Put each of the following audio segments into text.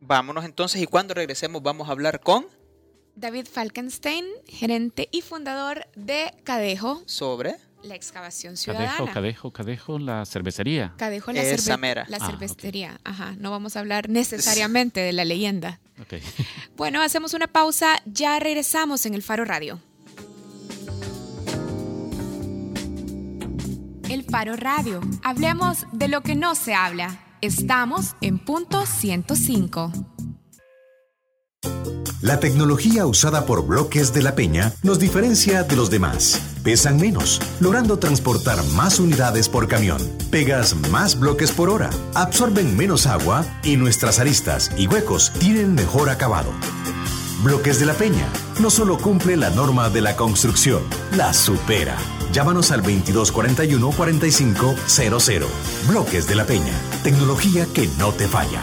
Vámonos entonces y cuando regresemos vamos a hablar con David Falkenstein, gerente y fundador de Cadejo. Sobre la excavación ciudadana. Cadejo, Cadejo, Cadejo, la cervecería. Cadejo, la, Esa cerve mera. la Ah, cervecería. Ajá, no vamos a hablar necesariamente de la leyenda. Bueno, hacemos una pausa, ya regresamos en el Faro Radio. El Faro Radio. Hablemos de lo que no se habla. Estamos en punto 105. La tecnología usada por Bloques de la Peña nos diferencia de los demás. Pesan menos, logrando transportar más unidades por camión. Pegas más bloques por hora, absorben menos agua y nuestras aristas y huecos tienen mejor acabado. Bloques de la Peña no solo cumple la norma de la construcción, la supera. Llámanos al 2241 4500. Bloques de la Peña, tecnología que no te falla.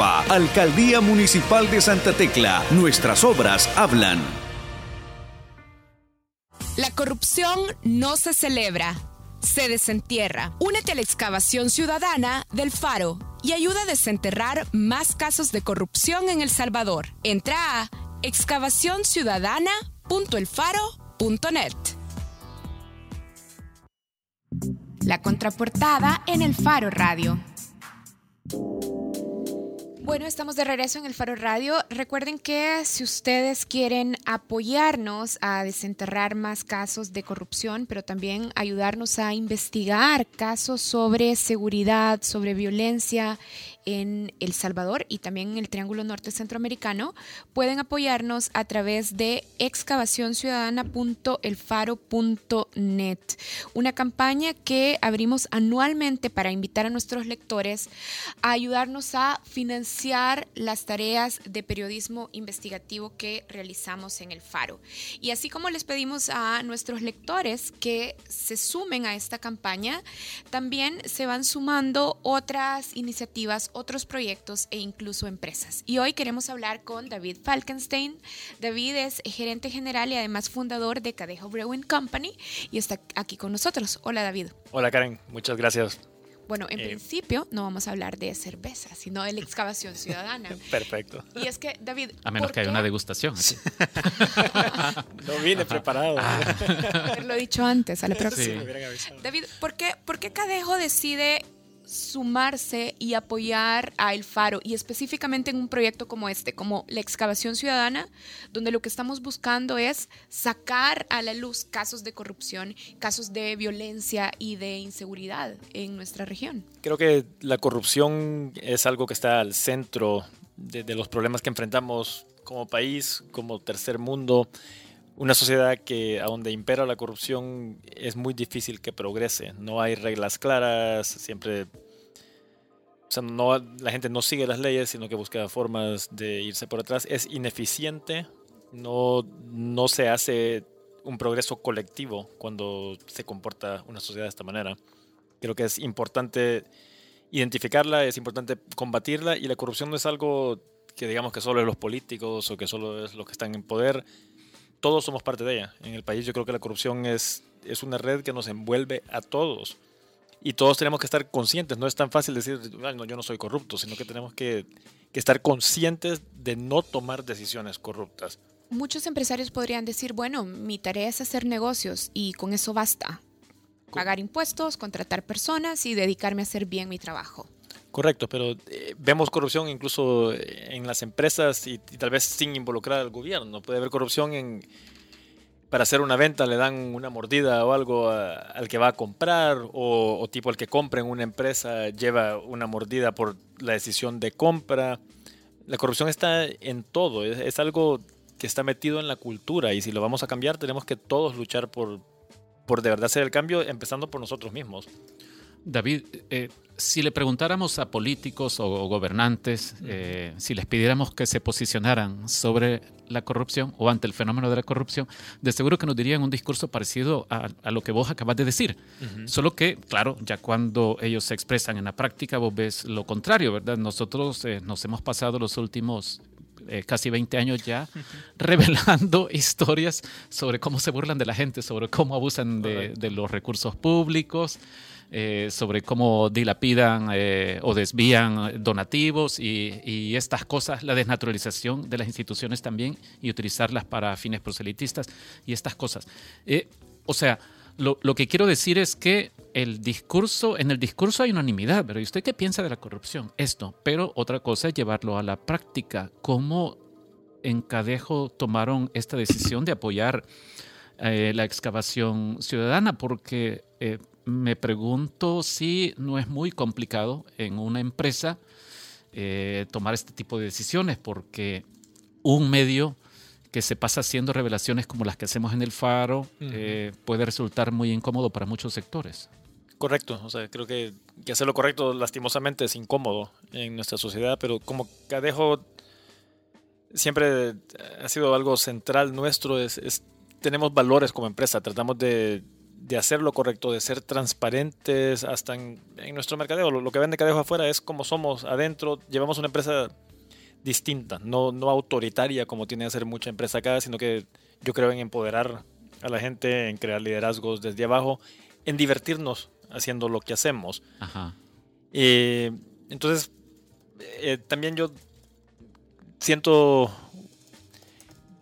Alcaldía Municipal de Santa Tecla. Nuestras obras hablan. La corrupción no se celebra, se desentierra. Únete a la excavación ciudadana del Faro y ayuda a desenterrar más casos de corrupción en El Salvador. Entra a excavacionciudadana.elfaro.net. La contraportada en el Faro Radio. Bueno, estamos de regreso en el Faro Radio. Recuerden que si ustedes quieren apoyarnos a desenterrar más casos de corrupción, pero también ayudarnos a investigar casos sobre seguridad, sobre violencia en El Salvador y también en el Triángulo Norte Centroamericano, pueden apoyarnos a través de excavacionciudadana.elfaro.net, una campaña que abrimos anualmente para invitar a nuestros lectores a ayudarnos a financiar las tareas de periodismo investigativo que realizamos en el Faro. Y así como les pedimos a nuestros lectores que se sumen a esta campaña, también se van sumando otras iniciativas, otros proyectos e incluso empresas. Y hoy queremos hablar con David Falkenstein. David es gerente general y además fundador de Cadejo Brewing Company y está aquí con nosotros. Hola David. Hola Karen, muchas gracias. Bueno, en Eh, principio no vamos a hablar de cerveza, sino de la excavación ciudadana. Perfecto. Y es que, David, A menos ¿por que haya una degustación. No vine preparado. haberlo dicho antes, a la próxima. Sí, me hubieran avisado. David, ¿por qué, ¿por qué Cadejo decide sumarse y apoyar a El Faro y específicamente en un proyecto como este, como la excavación ciudadana, donde lo que estamos buscando es sacar a la luz casos de corrupción, casos de violencia y de inseguridad en nuestra región? Creo que la corrupción es algo que está al centro de, de los problemas que enfrentamos como país, como tercer mundo. Una sociedad que a donde impera la corrupción es muy difícil que progrese. No hay reglas claras, siempre... O sea, no, la gente no sigue las leyes, sino que busca formas de irse por atrás. Es ineficiente, no, no se hace un progreso colectivo cuando se comporta una sociedad de esta manera. Creo que es importante identificarla, es importante combatirla y la corrupción no es algo que digamos que solo es los políticos o que solo es los que están en poder. Todos somos parte de ella. En el país yo creo que la corrupción es, es una red que nos envuelve a todos. Y todos tenemos que estar conscientes. No es tan fácil decir, "Ay, no, yo no soy corrupto, sino que tenemos que, que estar conscientes de no tomar decisiones corruptas. Muchos empresarios podrían decir, bueno, mi tarea es hacer negocios y con eso basta. Pagar impuestos, contratar personas y dedicarme a hacer bien mi trabajo. Correcto, pero eh, vemos corrupción incluso en las empresas y, tal vez sin involucrar al gobierno. Puede haber corrupción en para hacer una venta le dan una mordida o algo al que va a comprar o, tipo el que compra en una empresa lleva una mordida por la decisión de compra. La corrupción está en todo, es, es algo que está metido en la cultura y si lo vamos a cambiar tenemos que todos luchar por, por de verdad hacer el cambio empezando por nosotros mismos. David, eh, si le preguntáramos a políticos o gobernantes, eh, si les pidiéramos que se posicionaran sobre la corrupción o ante el fenómeno de la corrupción, de seguro que nos dirían un discurso parecido a, lo que vos acabas de decir. Solo que, claro, ya cuando ellos se expresan en la práctica, vos ves lo contrario, ¿verdad? Nosotros eh, nos hemos pasado los últimos eh, casi 20 años ya, revelando historias sobre cómo se burlan de la gente, sobre cómo abusan de, los recursos públicos, eh, sobre cómo dilapidan eh, o desvían donativos y, estas cosas, la desnaturalización de las instituciones también y utilizarlas para fines proselitistas y estas cosas. o sea, lo, lo, que quiero decir es que el discurso, en el discurso hay unanimidad, pero ¿y usted qué piensa de la corrupción? Esto, pero otra cosa es llevarlo a la práctica. ¿Cómo en Cadejo tomaron esta decisión de apoyar eh, la excavación ciudadana? Porque eh, me pregunto si no es muy complicado en una empresa eh, tomar este tipo de decisiones, porque un medio que se pasa haciendo revelaciones como las que hacemos en el Faro puede resultar muy incómodo para muchos sectores. Correcto, o sea, creo que, que, hacer lo correcto lastimosamente es incómodo en nuestra sociedad, pero como Cadejo siempre ha sido algo central nuestro, es, tenemos valores como empresa, tratamos de, de, hacer lo correcto, de ser transparentes hasta en, nuestro mercadeo. Lo, que vende Cadejo afuera es como somos adentro, llevamos una empresa distinta, no, no autoritaria como tiene que ser mucha empresa acá, sino que yo creo en empoderar a la gente, en crear liderazgos desde abajo, en divertirnos haciendo lo que hacemos. Eh, entonces, eh, también yo siento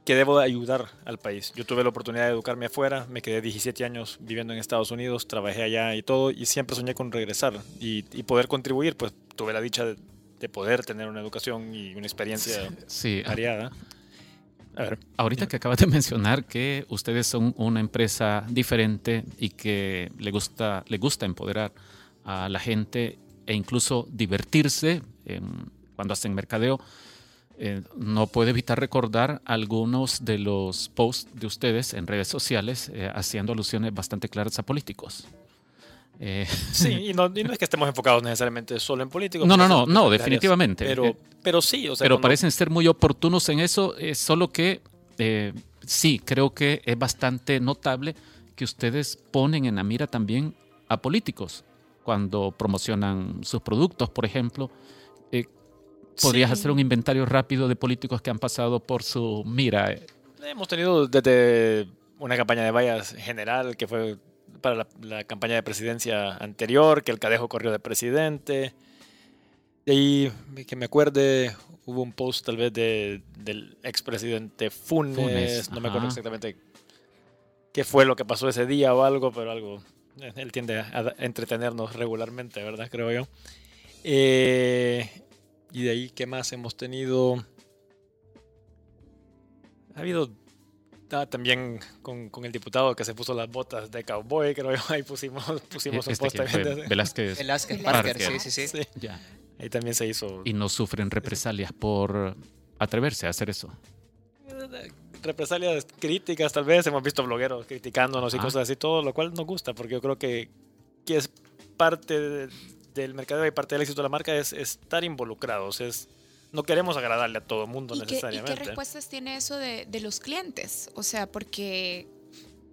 que debo ayudar al país. Yo tuve la oportunidad de educarme afuera, me quedé 17 años viviendo en Estados Unidos, trabajé allá y todo, y siempre soñé con regresar y, poder contribuir, pues tuve la dicha de, poder tener una educación y una experiencia sí, variada. Ahorita que acabas de mencionar que ustedes son una empresa diferente y que le gusta, le gusta empoderar a la gente e incluso divertirse cuando hacen mercadeo, eh, no puedo evitar recordar algunos de los posts de ustedes en redes sociales eh, haciendo alusiones bastante claras a políticos. Eh, sí, y no, es que estemos enfocados necesariamente solo en políticos. No, no, no, no, definitivamente. Pero, eh, pero sí, o sea, Pero parecen ser muy oportunos en eso, es solo que eh, sí, creo que es bastante notable que ustedes ponen en la mira también a políticos cuando promocionan sus productos, por ejemplo. ¿Podrías hacer un inventario rápido de políticos que han pasado por su mira? Hemos tenido desde una campaña de vallas general que fue para la, campaña de presidencia anterior, que el Cadejo corrió de presidente. Y ahí, que me acuerde, hubo un post tal vez de, del expresidente Funes, Funes no me acuerdo exactamente qué fue lo que pasó ese día o algo, pero algo, eh, él tiende a entretenernos regularmente, ¿verdad? Creo yo. Eh, y de ahí, ¿qué más hemos tenido? Ha habido también con, con, el diputado que se puso las botas de cowboy, creo yo, ahí pusimos, pusimos un este post. Velázquez, Velázquez Parker, sí, sí, sí. Ahí también se hizo. Y no sufren represalias por atreverse a hacer eso. Represalias críticas, tal vez. Hemos visto blogueros criticándonos y cosas así, todo lo cual nos gusta, porque yo creo que, que es parte del mercado y parte del éxito de la marca es, es estar involucrados, es no queremos agradarle a todo el mundo necesariamente. ¿Y qué respuestas tiene eso de, de, los clientes? O sea, porque,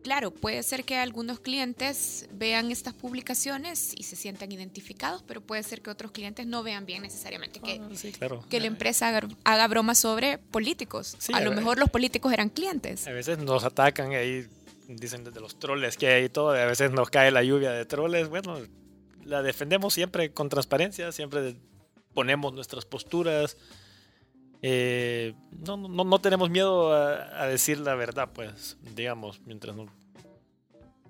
claro, puede ser que algunos clientes vean estas publicaciones y se sientan identificados, pero puede ser que otros clientes no vean bien necesariamente que, ah, que la empresa haga, bromas sobre políticos. a, lo mejor los políticos eran clientes. A veces nos atacan y ahí dicen desde los troles que hay y todo, y a veces nos cae la lluvia de troles. Bueno, la defendemos siempre con transparencia, siempre ponemos nuestras posturas. Eh, no, no, no, tenemos miedo a, decir la verdad, pues, digamos, mientras no.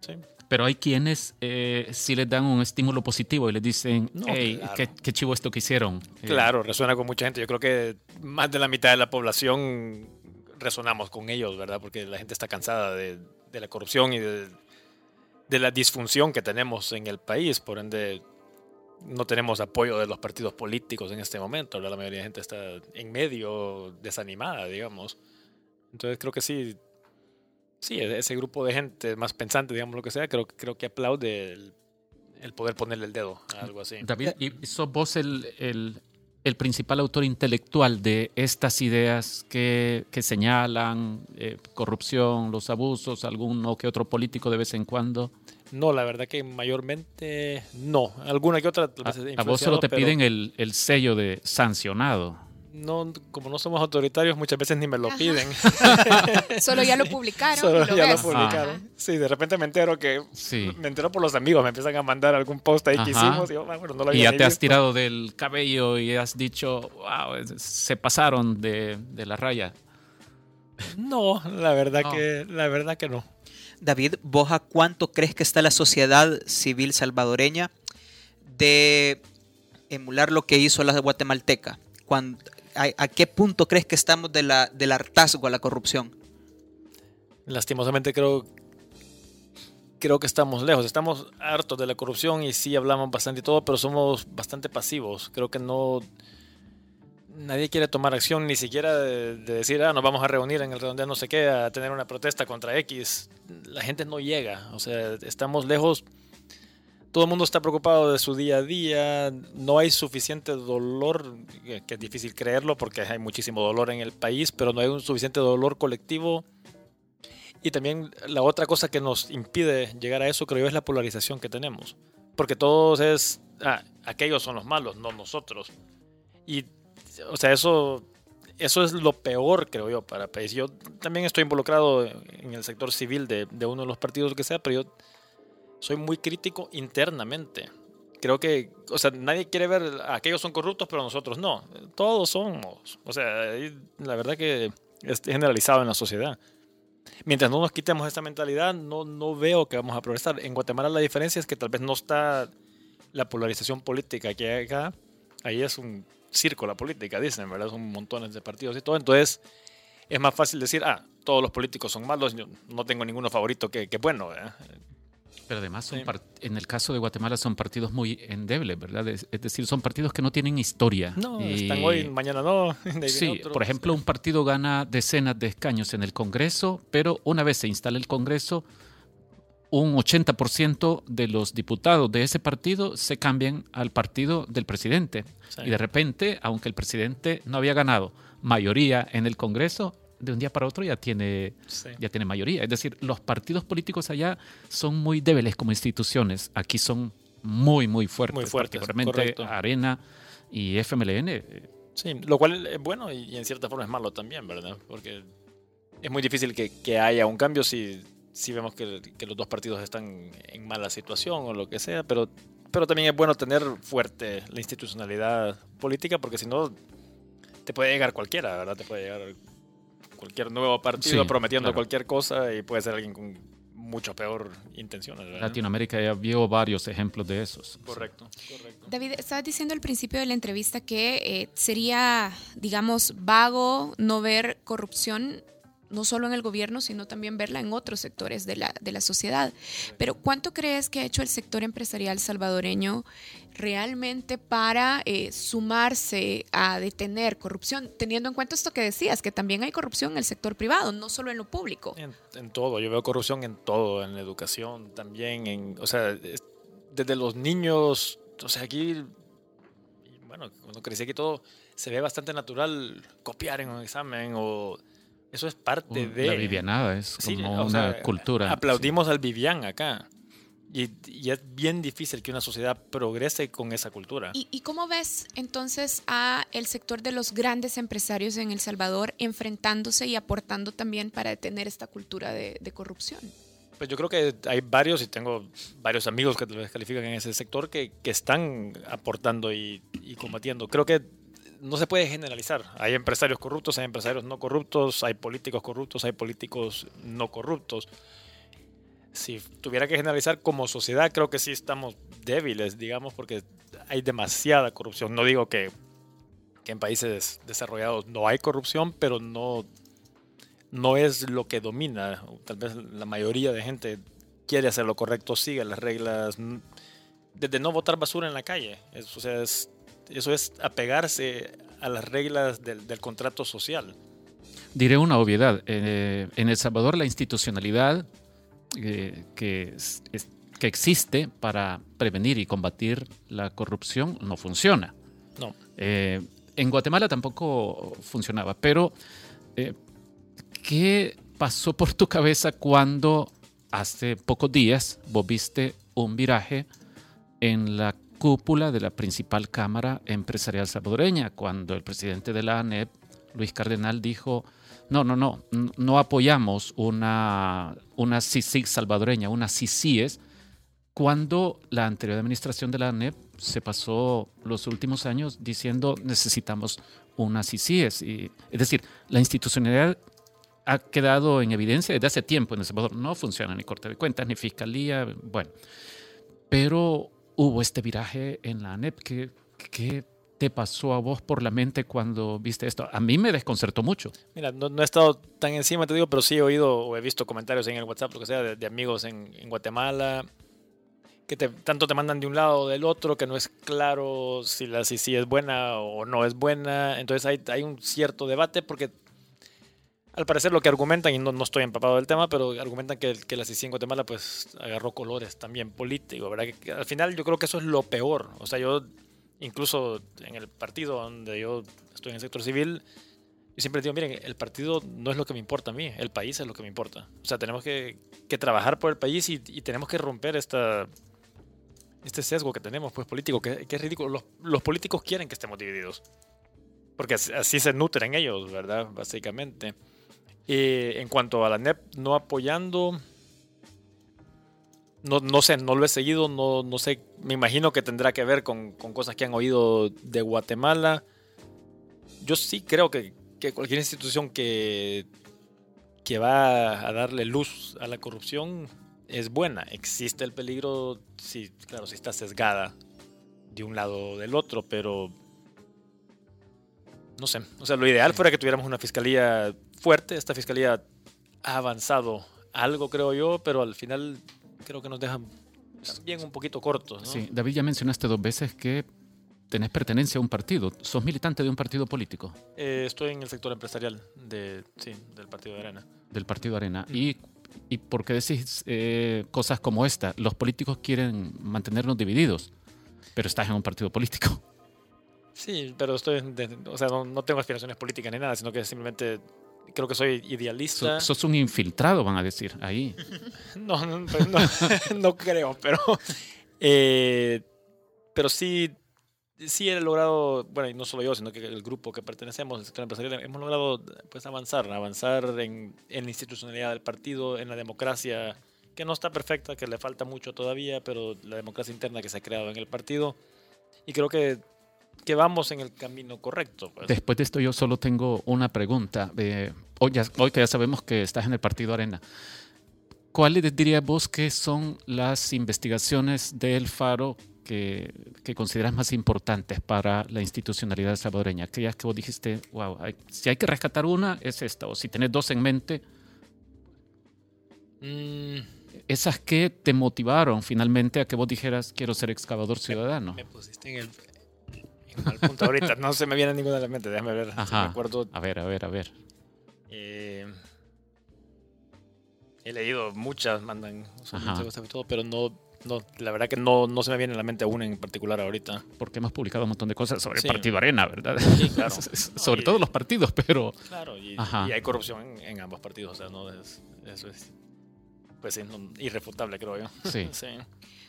¿Sí? Pero hay quienes eh, sí les dan un estímulo positivo y les dicen, hey, qué, chivo esto que hicieron. Eh, claro, resuena con mucha gente. Yo creo que más de la mitad de la población resonamos con ellos, ¿verdad? Porque la gente está cansada de, de la corrupción y de, de la disfunción que tenemos en el país. Por ende, no tenemos apoyo de los partidos políticos en este momento. La mayoría de gente está en medio, desanimada, digamos. Entonces creo que sí, sí, ese grupo de gente más pensante, digamos lo que sea, creo, creo que aplaude el poder ponerle el dedo a algo así. David, ¿y sos vos el, el principal autor intelectual de estas ideas que, que señalan eh, corrupción, los abusos, alguno que otro político de vez en cuando? No, la verdad que mayormente no. Alguna que otra. A, a vos solo te piden el, el sello de sancionado no, como no somos autoritarios, muchas veces ni me lo piden. Solo ya lo publicaron. Solo ya lo publicaron. Sí, de repente me entero que. Me entero por los amigos, me empiezan a mandar algún post ahí que hicimos. Y, ah, bueno, no lo y ya te has tirado del cabello y has dicho, wow, se pasaron de, de la raya. No, la verdad, Que, la verdad que no. David, ¿vos a cuánto crees que está la sociedad civil salvadoreña de emular lo que hizo la guatemalteca? Cuando, a, qué punto crees que estamos de la, del hartazgo a la corrupción? Lastimosamente creo, creo que estamos lejos. Estamos hartos de la corrupción y sí hablamos bastante y todo, pero somos bastante pasivos. Creo que no... Nadie quiere tomar acción, ni siquiera de, decir, ah, nos vamos a reunir en el redondeo no sé qué, a tener una protesta contra X. La gente no llega. O sea, estamos lejos todo el mundo está preocupado de su día a día, no hay suficiente dolor, que es difícil creerlo porque hay muchísimo dolor en el país, pero no hay un suficiente dolor colectivo. Y también la otra cosa que nos impide llegar a eso, creo yo, es la polarización que tenemos. Porque todos es, ah, aquellos son los malos, no nosotros. Y, o sea, eso, eso es lo peor, creo yo, para el país. Yo también estoy involucrado en el sector civil de, de uno de los partidos que sea, pero yo soy muy crítico internamente. Creo que, o sea, nadie quiere ver, aquellos son corruptos, pero nosotros no. Todos somos. O sea, la verdad que es generalizado en la sociedad. Mientras no nos quitemos esta mentalidad, no, no veo que vamos a progresar. En Guatemala la diferencia es que tal vez no está la polarización política que hay acá. Ahí es un circo la política, dicen, ¿verdad? Son montones de partidos y todo. Entonces, es más fácil decir, ah, todos los políticos son malos, yo no tengo ninguno favorito que, que bueno. Pero además, en el caso de Guatemala son partidos muy endebles, ¿verdad? Es, decir, son partidos que no tienen historia. No, están hoy, mañana no. Sí, por ejemplo, un partido gana decenas de escaños en el Congreso, pero una vez se instala el Congreso, un 80% de los diputados de ese partido se cambian al partido del presidente. Y de repente, aunque el presidente no había ganado mayoría en el Congreso, de un día para otro ya tiene, ya tiene mayoría. Es decir, los partidos políticos allá son muy débiles como instituciones. Aquí son muy, muy fuertes. Muy fuertes. Particularmente Arena y FMLN. Eh, sí, lo cual es bueno y en cierta forma es malo también, ¿verdad? Porque es muy difícil que, que haya un cambio si, si vemos que, que, los dos partidos están en mala situación o lo que sea, pero, pero también es bueno tener fuerte la institucionalidad política porque si no te puede llegar cualquiera, ¿verdad? Te puede llegar cualquier nuevo partido prometiendo cualquier cosa y puede ser alguien con mucho peor intenciones. Latinoamérica ya vio varios ejemplos de esos. Correcto, correcto. David, estabas diciendo al principio de la entrevista que eh, sería, digamos, vago no ver corrupción no solo en el gobierno, sino también verla en otros sectores de la, de la sociedad. Pero ¿cuánto crees que ha hecho el sector empresarial salvadoreño realmente para eh, sumarse a detener corrupción, teniendo en cuenta esto que decías, que también hay corrupción en el sector privado, no solo en lo público? En, todo, yo veo corrupción en todo, en la educación también, en, o sea, desde los niños, o sea, aquí, bueno, cuando crecí aquí todo, se ve bastante natural copiar en un examen o eso es parte de... La Vivianada es como una cultura. Aplaudimos al Vivian acá. Y, es bien difícil que una sociedad progrese con esa cultura. ¿Y, cómo ves entonces a el sector de los grandes empresarios en El Salvador enfrentándose y aportando también para detener esta cultura de, corrupción? Pues yo creo que hay varios, y tengo varios amigos que califican en ese sector, que, que están aportando y, y combatiendo. Creo que no se puede generalizar. Hay empresarios corruptos, hay empresarios no corruptos, hay políticos corruptos, hay políticos no corruptos. Si tuviera que generalizar como sociedad, creo que sí estamos débiles, digamos, porque hay demasiada corrupción. No digo que, en países desarrollados no hay corrupción, pero no, no es lo que domina. Tal vez la mayoría de gente quiere hacer lo correcto, sigue las reglas, desde no botar basura en la calle. o sea, es eso es apegarse a las reglas del, contrato social. Diré una obviedad. Eh, en El Salvador la institucionalidad eh, que que existe para prevenir y combatir la corrupción no funciona. No. Eh, en Guatemala tampoco funcionaba, pero ¿qué pasó por tu cabeza cuando hace pocos días vos viste un viraje en la cúpula de la principal Cámara Empresarial Salvadoreña, cuando el presidente de la ANEP, Luis Cardenal, dijo, no, no, no, no apoyamos una, una CICIG salvadoreña, una CICIES, cuando la anterior administración de la ANEP se pasó los últimos años diciendo necesitamos una CICIES. Y, es decir, la institucionalidad ha quedado en evidencia desde hace tiempo en El Salvador. No funciona ni Corte de Cuentas, ni Fiscalía, bueno. Pero hubo este viraje en la ANEP. ¿Qué, qué te pasó a vos por la mente cuando viste esto? A mí me desconcertó mucho. Mira, no, no he estado tan encima, te digo, pero sí he oído o he visto comentarios en el WhatsApp, lo que sea, de, amigos en, Guatemala, que te, tanto te mandan de un lado o del otro, que no es claro si la es buena o no es buena. Entonces hay, hay un cierto debate porque al parecer lo que argumentan, y no, no estoy empapado del tema, pero argumentan que, que la CICI en Guatemala pues agarró colores también políticos, ¿verdad? Que, al final yo creo que eso es lo peor. O sea, yo incluso en el partido donde yo estoy en el sector civil, yo siempre digo, miren, el partido no es lo que me importa a mí, el país es lo que me importa. O sea, tenemos que, que trabajar por el país y, tenemos que romper esta, este sesgo que tenemos, pues político, que, que es ridículo. Los, los, políticos quieren que estemos divididos, porque así, así se nutren ellos, ¿verdad? Básicamente. Y en cuanto a la NEP no apoyando, no, no, sé, no lo he seguido, no, no sé, me imagino que tendrá que ver con, con, cosas que han oído de Guatemala. Yo sí creo que, que, cualquier institución que, que va a darle luz a la corrupción es buena. Existe el peligro, si, claro, si está sesgada de un lado o del otro, pero no sé. O sea, lo ideal fuera que tuviéramos una fiscalía fuerte. Esta fiscalía ha avanzado algo, creo yo, pero al final creo que nos dejan también un poquito cortos. ¿no? Sí, David, ya mencionaste dos veces que tenés pertenencia a un partido. ¿Sos militante de un partido político? Eh, estoy en el sector empresarial de, sí, del Partido de Arena. Del Partido Arena. Mm. ¿Y, ¿Y por qué decís eh, cosas como esta? Los políticos quieren mantenernos divididos, pero estás en un partido político. Sí, pero estoy, de, o sea, no, no, tengo aspiraciones políticas ni nada, sino que simplemente creo que soy idealista. So, sos un infiltrado, van a decir, ahí. no, no, pues no, no, creo, pero, eh, pero sí, sí he logrado, bueno, y no solo yo, sino que el grupo que pertenecemos, el sector empresarial, hemos logrado pues, avanzar, avanzar en, en la institucionalidad del partido, en la democracia, que no está perfecta, que le falta mucho todavía, pero la democracia interna que se ha creado en el partido. Y creo que que vamos en el camino correcto. Pues. Después de esto yo solo tengo una pregunta. Eh, hoy, ya, hoy, que ya sabemos que estás en el Partido Arena, ¿cuáles dirías vos que son las investigaciones del Faro que, que, consideras más importantes para la institucionalidad salvadoreña? Aquellas que vos dijiste, wow, hay, si hay que rescatar una, es esta, o si tenés dos en mente. Mm. Esas que te motivaron finalmente a que vos dijeras, quiero ser excavador ciudadano. Me, me pusiste en el, al punto ahorita. No se me viene ninguna de la mente, déjame ver. Ajá. me acuerdo. A ver, a ver, a ver. Eh, he leído muchas, mandan y todo, pero no, no, la verdad que no, no se me viene a la mente una en particular ahorita. Porque hemos publicado un montón de cosas sobre sí. el Partido Arena, ¿verdad? Sí, claro. sobre no, todo los partidos, pero... Claro, y, y hay corrupción en, en, ambos partidos, o sea, no es, eso es, pues sí, no, irrefutable, creo yo. Sí. sí.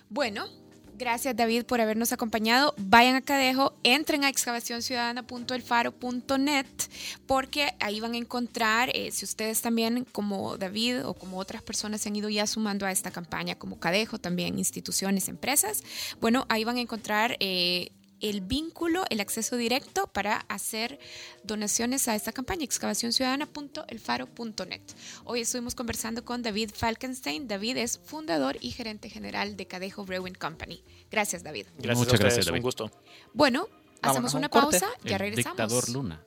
Bueno, Gracias David por habernos acompañado. Vayan a Cadejo, entren a excavacionciudadana.elfaro.net porque ahí van a encontrar, eh, si ustedes también como David o como otras personas se han ido ya sumando a esta campaña, como Cadejo, también instituciones, empresas, bueno, ahí van a encontrar... Eh, el vínculo, el acceso directo para hacer donaciones a esta campaña, excavacionciudadana.elfaro.net. Hoy estuvimos conversando con David Falkenstein. David es fundador y gerente general de Cadejo Brewing Company. Gracias, David. Gracias Muchas a gracias, David. Un gusto. Bueno, hacemos una un pausa, ya El regresamos. dictador Luna.